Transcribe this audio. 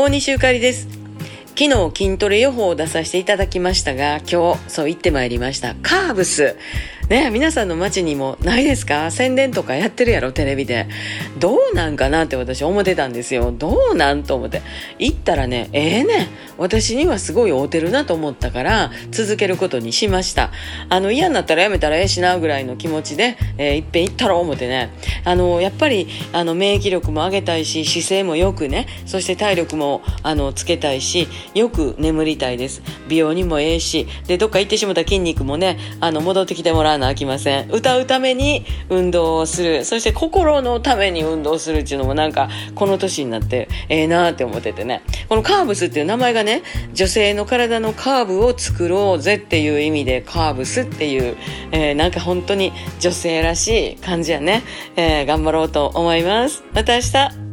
大西ゆかりです。昨日筋トレ予報を出させていただきましたが今日そう言ってまいりました。カーブス。ね皆さんの街にもないですか？宣伝とかやってるやろテレビで。どうなんかなって私思ってたんですよ。どうなんと思って。行ったらねええー、ね私にはすごい合うてるなと思ったから続けることにしました。あの嫌になったらやめたらええしなぐらいの気持ちで、えー、いっぺん行ったろう思ってね。あのやっぱりあの免疫力も上げたいし姿勢もよくね。そして体力もあのつけたいしよく眠りたいです。美容にもええし。でどっか行ってしまった筋肉もねあの戻ってきてもらうなあきません。歌うために運動をする。そして心のために運動するっていうのもなんかこの年になってええ、なって思っててね。このカーブスっていう名前がね女性の体のカーブを作ろうぜっていう意味でカーブスっていう、えー、なんか本当に女性らしい感じやね、えー、頑張ろうと思います。また明日。